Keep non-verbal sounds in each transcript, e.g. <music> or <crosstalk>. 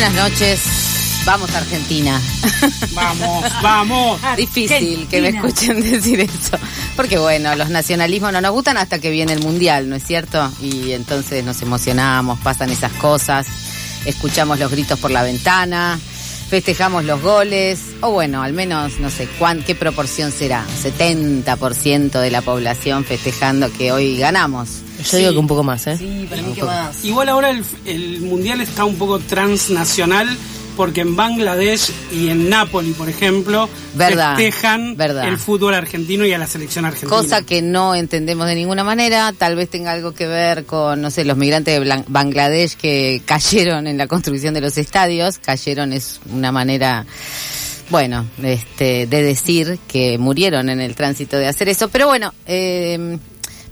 Buenas noches. Vamos Argentina. <laughs> Vamos, vamos. <laughs> Difícil que me escuchen decir eso. Porque bueno, los nacionalismos no nos gustan hasta que viene el mundial, ¿no es cierto? Y entonces nos emocionamos, pasan esas cosas, escuchamos los gritos por la ventana, festejamos los goles, o bueno, al menos no sé cuán, qué proporción será, 70% de la población festejando que hoy ganamos. Yo digo que un poco más, ¿eh? Sí, para mí que más. Igual ahora el, el mundial está un poco transnacional porque en Bangladesh y en Nápoles, por ejemplo, Verdad, festejan verdad. el fútbol argentino y a la selección argentina. Cosa que no entendemos de ninguna manera, tal vez tenga algo que ver con, no sé, los migrantes de Bangladesh que cayeron en la construcción de los estadios, cayeron es una manera, bueno, este, de decir que murieron en el tránsito de hacer eso, pero bueno, eh,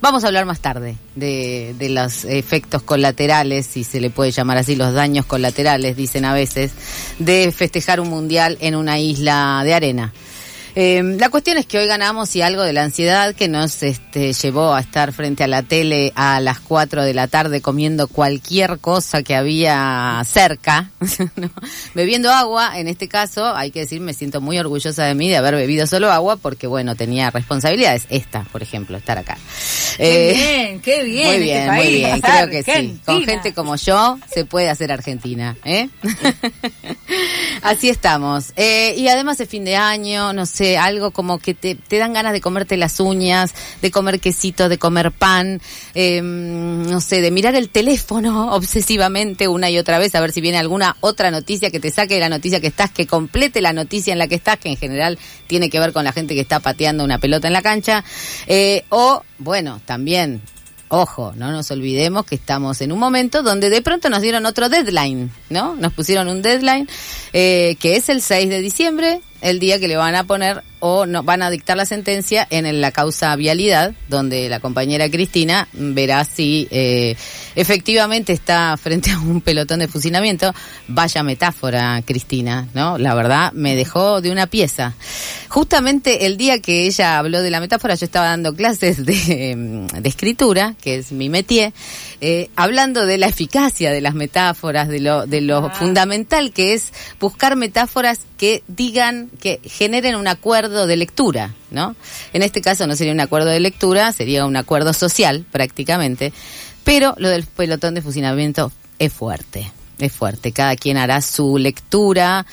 vamos a hablar más tarde de, de los efectos colaterales, si se le puede llamar así, los daños colaterales, dicen a veces, de festejar un mundial en una isla de arena. Eh, la cuestión es que hoy ganamos y algo de la ansiedad que nos este, llevó a estar frente a la tele a las 4 de la tarde comiendo cualquier cosa que había cerca, <laughs> ¿no? bebiendo agua, en este caso, hay que decir, me siento muy orgullosa de mí de haber bebido solo agua porque, bueno, tenía responsabilidades, esta, por ejemplo, estar acá. Qué Eh, bien, qué <laughs> bien. muy este bien, país, muy bien, creo que sí. Con gente como yo se puede hacer Argentina, ¿eh? <laughs> Así estamos. Eh, y además es fin de año, no sé, algo como que te, dan ganas de comerte las uñas, de comer quesito, de comer pan, eh, no sé, de mirar el teléfono <laughs> obsesivamente una y otra vez a ver si viene alguna otra noticia que te saque de la noticia que estás, que complete la noticia en la que estás, que en general tiene que ver con la gente que está pateando una pelota en la cancha. Eh, o, bueno, también Ojo, no nos olvidemos que estamos en un momento donde de pronto nos dieron otro deadline, ¿no? Nos pusieron un deadline eh, que es el 6 de diciembre, el día que le van a poner o no, van a dictar la sentencia en la causa vialidad, donde la compañera Cristina verá si eh, efectivamente está frente a un pelotón de fusilamiento. Vaya metáfora, Cristina, ¿no? La verdad me dejó de una pieza. Justamente el día que ella habló de la metáfora, yo estaba dando clases de, de escritura, que es mi métier, eh, hablando de la eficacia de las metáforas, de lo, de lo fundamental que es buscar metáforas que digan, que generen un acuerdo de lectura, ¿no? En este caso no sería un acuerdo de lectura, sería un acuerdo social, prácticamente, pero lo del pelotón de fusilamiento es fuerte, es fuerte. Cada quien hará su lectura.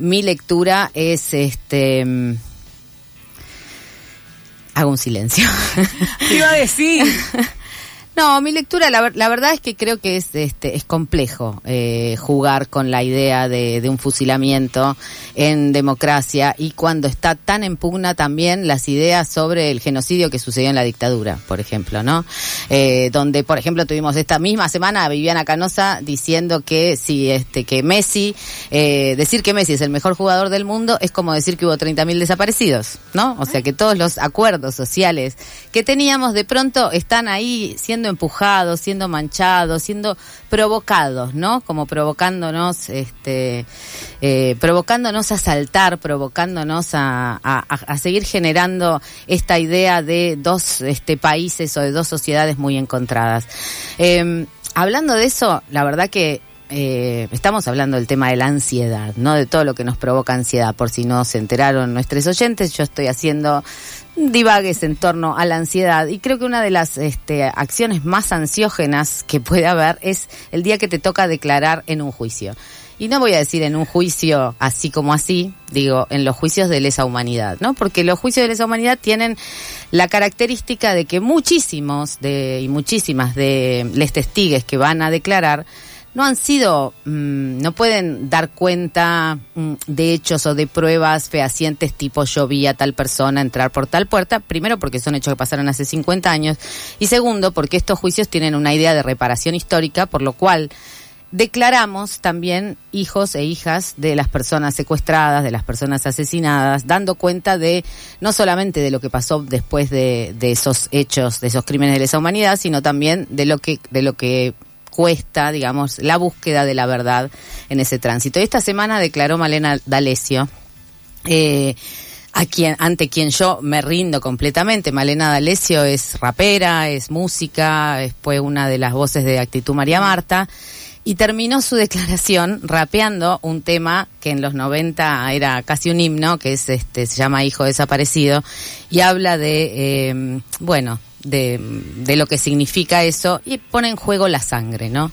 Mi lectura es este. mm, Hago un silencio. ¿Qué iba a decir? <laughs> No, mi lectura, la, la verdad es que creo que es, este, es complejo eh, jugar con la idea de, de un fusilamiento en democracia y cuando está tan en pugna también las ideas sobre el genocidio que sucedió en la dictadura, por ejemplo, ¿no? Eh, donde, por ejemplo, tuvimos esta misma semana a Viviana Canosa diciendo que si este que Messi, eh, decir que Messi es el mejor jugador del mundo es como decir que hubo 30.000 desaparecidos, ¿no? O sea que todos los acuerdos sociales que teníamos de pronto están ahí siendo empujados, siendo manchados, siendo provocados, ¿no? Como provocándonos, este, eh, provocándonos a saltar, provocándonos a, a- seguir generando esta idea de dos este, países o de dos sociedades muy encontradas. Eh, hablando de eso, la verdad que eh, estamos hablando del tema de la ansiedad, ¿no? De todo lo que nos provoca ansiedad. Por si no se enteraron nuestros oyentes, yo estoy haciendo divagues en torno a la ansiedad y creo que una de las este, acciones más ansiógenas que puede haber es el día que te toca declarar en un juicio. Y no voy a decir en un juicio así como así, digo, en los juicios de lesa humanidad, ¿no? Porque los juicios de lesa humanidad tienen la característica de que muchísimos de, y muchísimas de les testigues que van a declarar no han sido, mm, no pueden dar cuenta mm, de hechos o de pruebas fehacientes tipo yo vi a tal persona entrar por tal puerta, primero porque son hechos que pasaron hace 50 años y segundo porque estos juicios tienen una idea de reparación histórica, por lo cual declaramos también hijos e hijas de las personas secuestradas, de las personas asesinadas, dando cuenta de no solamente de lo que pasó después de, de esos hechos, de esos crímenes de lesa humanidad, sino también de lo que, de lo que cuesta, digamos, la búsqueda de la verdad en ese tránsito. Esta semana declaró Malena D'Alessio, eh, a quien, ante quien yo me rindo completamente. Malena D'Alessio es rapera, es música, es, fue una de las voces de Actitud María Marta. y terminó su <laughs> declaración rapeando un tema que en los 90 era casi un himno, que es este, se llama Hijo Desaparecido, y habla de, eh, bueno, de, de, lo que significa eso y pone en juego la sangre, ¿no?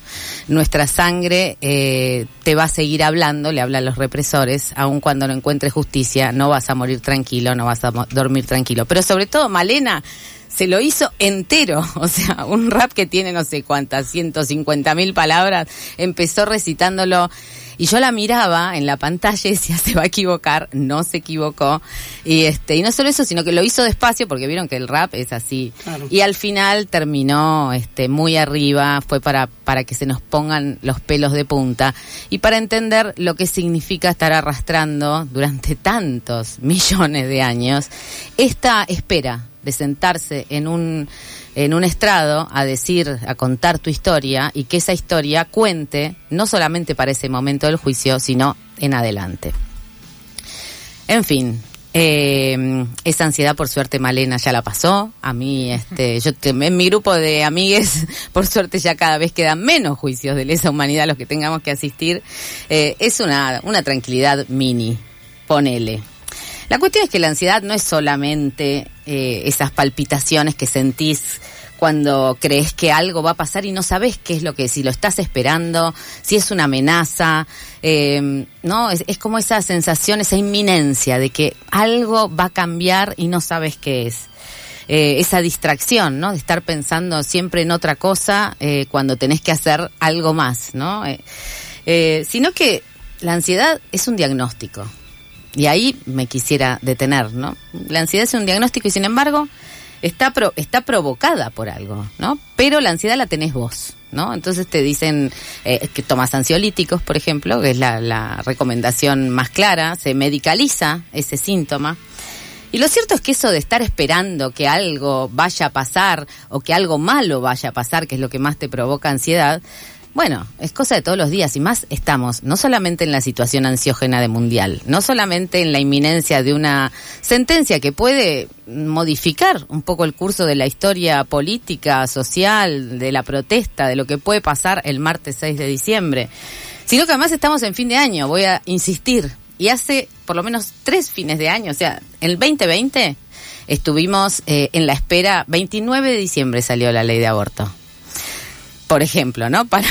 Nuestra sangre eh, te va a seguir hablando, le habla a los represores, aun cuando no encuentres justicia, no vas a morir tranquilo, no vas a dormir tranquilo. Pero sobre todo, Malena se lo hizo entero, <laughs> o sea, un rap que tiene no sé cuántas, 150 mil palabras, empezó recitándolo y yo la miraba en la pantalla y decía, se va a equivocar, no se equivocó. Y este, y no solo eso, sino que lo hizo despacio, porque vieron que el rap es así. Claro. Y al final terminó este, muy arriba, fue para, para que se nos pongan los pelos de punta y para entender lo que significa estar arrastrando durante tantos millones de años esta espera de sentarse en un en un estrado a decir, a contar tu historia y que esa historia cuente no solamente para ese momento del juicio, sino en adelante. En fin, eh, esa ansiedad, por suerte, Malena ya la pasó. A mí, este, <laughs> yo en mi grupo de amigues, <laughs> por suerte, ya cada vez quedan menos juicios de lesa humanidad a los que tengamos que asistir. Eh, es una, una tranquilidad mini, ponele. La cuestión es que la ansiedad no es solamente eh, esas palpitaciones que sentís cuando crees que algo va a pasar y no sabes qué es lo que, si lo estás esperando, si es una amenaza, eh, ¿no? Es, es, como esa sensación, esa inminencia de que algo va a cambiar y no sabes qué es. Eh, esa distracción, ¿no? De estar pensando siempre en otra cosa eh, cuando tenés que hacer algo más, ¿no? Sino que la ansiedad es un diagnóstico. Y ahí me quisiera detener, ¿no? La ansiedad es un diagnóstico y sin embargo está, pro, está provocada por algo, ¿no? Pero la ansiedad la tenés vos, ¿no? Entonces te dicen eh, que tomas ansiolíticos, por ejemplo, que es la, la recomendación más clara, se medicaliza ese síntoma. Y lo cierto es que eso de estar esperando que algo vaya a pasar o que algo malo vaya a pasar, que es lo que más te provoca ansiedad, bueno, es cosa de todos los días y más estamos no solamente en la situación ansiógena de mundial, no solamente en la inminencia de una sentencia que puede modificar un poco el curso de la historia política, social, de la protesta, de lo que puede pasar el martes 6 de diciembre, sino que además estamos en fin de año, voy a insistir, y hace por lo menos tres fines de año, o sea, el 2020 estuvimos eh, en la espera, 29 de diciembre salió la ley de aborto por ejemplo, ¿no? <laughs> Para,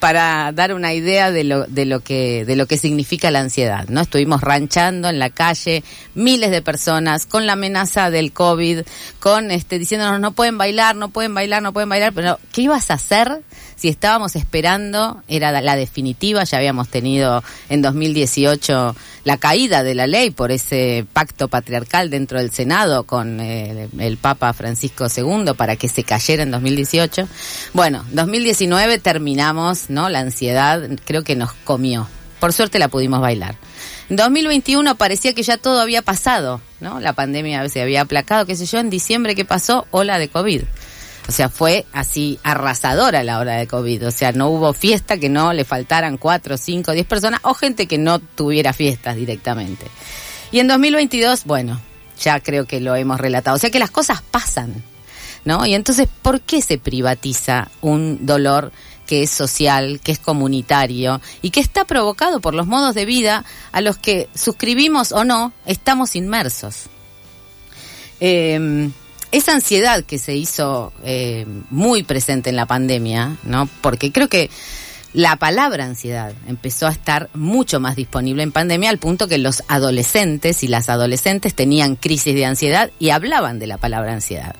para dar una idea de lo, de lo que, de lo que significa la ansiedad, ¿no? Estuvimos ranchando en la calle, miles de personas, con la amenaza del COVID, con este, diciéndonos no pueden bailar, no pueden bailar, no pueden bailar, pero ¿qué ibas a hacer si estábamos esperando? Era la definitiva, ya habíamos tenido en 2018 la caída de la ley por ese pacto patriarcal dentro del Senado con eh, el Papa Francisco II para que se cayera en 2018. Bueno, 2019 terminamos, ¿no? La ansiedad creo que nos comió. Por suerte la pudimos bailar. En 2021 parecía que ya todo había pasado, ¿no? La pandemia se había aplacado, qué sé yo, en diciembre ¿qué pasó? Ola de COVID. O sea, fue así arrasadora la hora de COVID. O sea, no hubo fiesta que no le faltaran cuatro, cinco, diez personas o gente que no tuviera fiestas directamente. Y en 2022, bueno, ya creo que lo hemos relatado. O sea que las cosas pasan, ¿no? Y entonces, ¿por qué se privatiza un dolor que es social, que es comunitario y que está provocado por los modos de vida a los que suscribimos o no estamos inmersos? Eh, esa ansiedad que se hizo eh, muy presente en la pandemia, ¿no? Porque creo que la palabra ansiedad empezó a estar mucho más disponible en pandemia al punto que los adolescentes y las adolescentes tenían crisis de ansiedad y hablaban de la palabra ansiedad.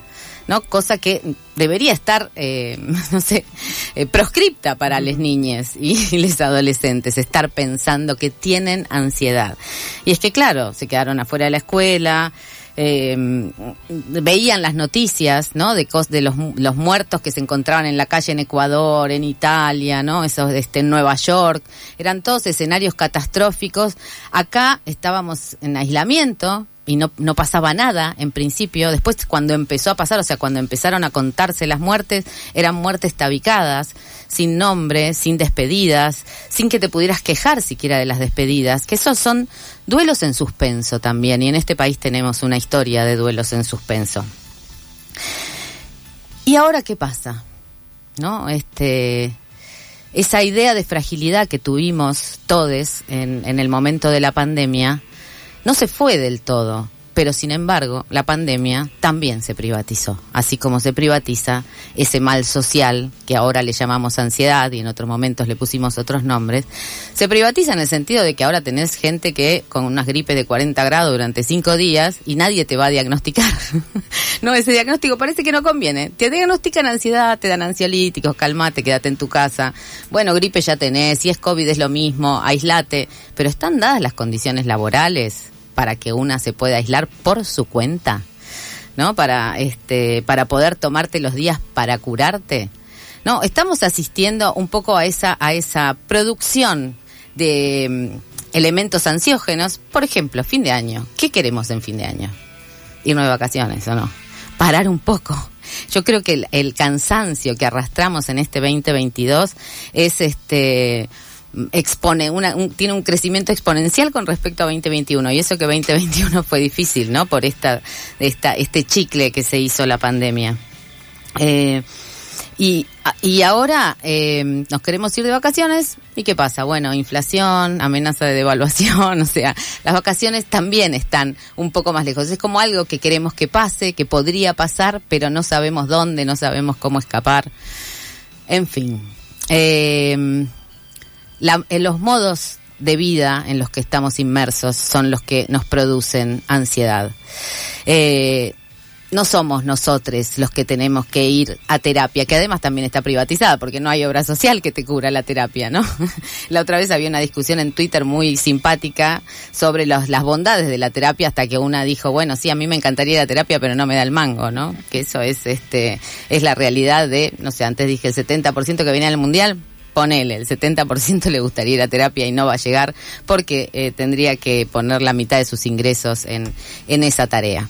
¿no? Cosa que debería estar, eh, <laughs> no sé, eh, proscripta para las niñas y <laughs> los adolescentes, estar pensando que tienen ansiedad. Y es que, claro, se quedaron afuera de la escuela, eh, veían las noticias, ¿no? De, de los, los, muertos que se encontraban en la calle en Ecuador, en Italia, ¿no? Esos este, en Nueva York. Eran todos escenarios catastróficos. Acá estábamos en aislamiento, y no, no pasaba nada en principio. Después cuando empezó a pasar, o sea, cuando empezaron a contarse las muertes, eran muertes tabicadas, sin nombre, sin despedidas, sin que te pudieras quejar siquiera de las despedidas, que esos son duelos en suspenso también, y en este país tenemos una historia de duelos en suspenso. ¿Y ahora qué pasa? ¿No? Este esa idea de fragilidad que tuvimos todos en, en el momento de la pandemia no se fue del todo pero sin embargo la pandemia también se privatizó, así como se privatiza ese mal social que ahora le llamamos ansiedad y en otros momentos le pusimos otros nombres, se privatiza en el sentido de que ahora tenés gente que con unas gripes de 40 grados durante cinco días y nadie te va a diagnosticar. <laughs> no, ese diagnóstico parece que no conviene. Te diagnostican ansiedad, te dan ansiolíticos, calmate, quédate en tu casa. Bueno, gripe ya tenés, si es COVID es lo mismo, aislate, pero están dadas las condiciones laborales para que una se pueda aislar por su cuenta, ¿no? Para este para poder tomarte los días para curarte. No, estamos asistiendo un poco a esa a esa producción de mm, elementos ansiógenos, por ejemplo, fin de año. ¿Qué queremos en fin de año? Irnos de vacaciones o no? Parar un poco. Yo creo que el, el cansancio que arrastramos en este 2022 es este expone una, tiene un crecimiento exponencial con respecto a 2021 y eso que 2021 fue difícil, ¿no? Por esta, esta este chicle que se hizo la pandemia. Eh, y, y ahora eh, nos queremos ir de vacaciones y qué pasa? Bueno, inflación, amenaza de devaluación, <laughs> o sea, las vacaciones también están un poco más lejos. Es como algo que queremos que pase, que podría pasar, pero no sabemos dónde, no sabemos cómo escapar. En fin. Eh, la, en los modos de vida en los que estamos inmersos son los que nos producen ansiedad. Eh, no somos nosotros los que tenemos que ir a terapia, que además también está privatizada, porque no hay obra social que te cubra la terapia, ¿no? <laughs> la otra vez había una discusión en Twitter muy simpática sobre las bondades de la terapia, hasta que una dijo, bueno, sí, a mí me encantaría la terapia, pero no me da el mango, ¿no? Que eso es, este, es la realidad de, no sé, antes dije el 70% que viene al mundial, ponele, el 70% le gustaría ir a terapia y no va a llegar porque eh, tendría que poner la mitad de sus ingresos en, en esa tarea.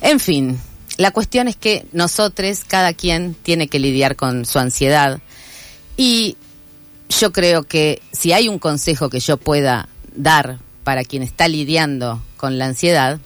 En fin, la cuestión es que nosotros, cada quien tiene que lidiar con su ansiedad y yo creo que si hay un consejo que yo pueda dar para quien está lidiando con la ansiedad,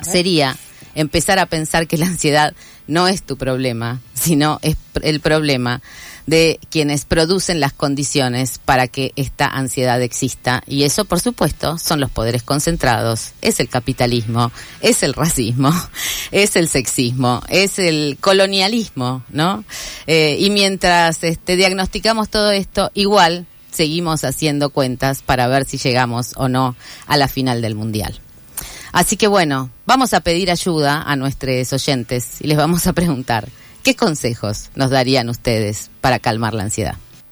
sería empezar a pensar que la ansiedad no es tu problema, sino es el problema de quienes producen las condiciones para que esta ansiedad exista. Y eso, por supuesto, son los poderes concentrados, es el capitalismo, es el racismo, <laughs> es el sexismo, es el colonialismo, ¿no? Eh, y mientras este, diagnosticamos todo esto, igual seguimos haciendo cuentas para ver si llegamos o no a la final del Mundial. Así que bueno, vamos a pedir ayuda a nuestros oyentes y les vamos a preguntar, ¿Qué consejos nos darían ustedes para calmar la ansiedad?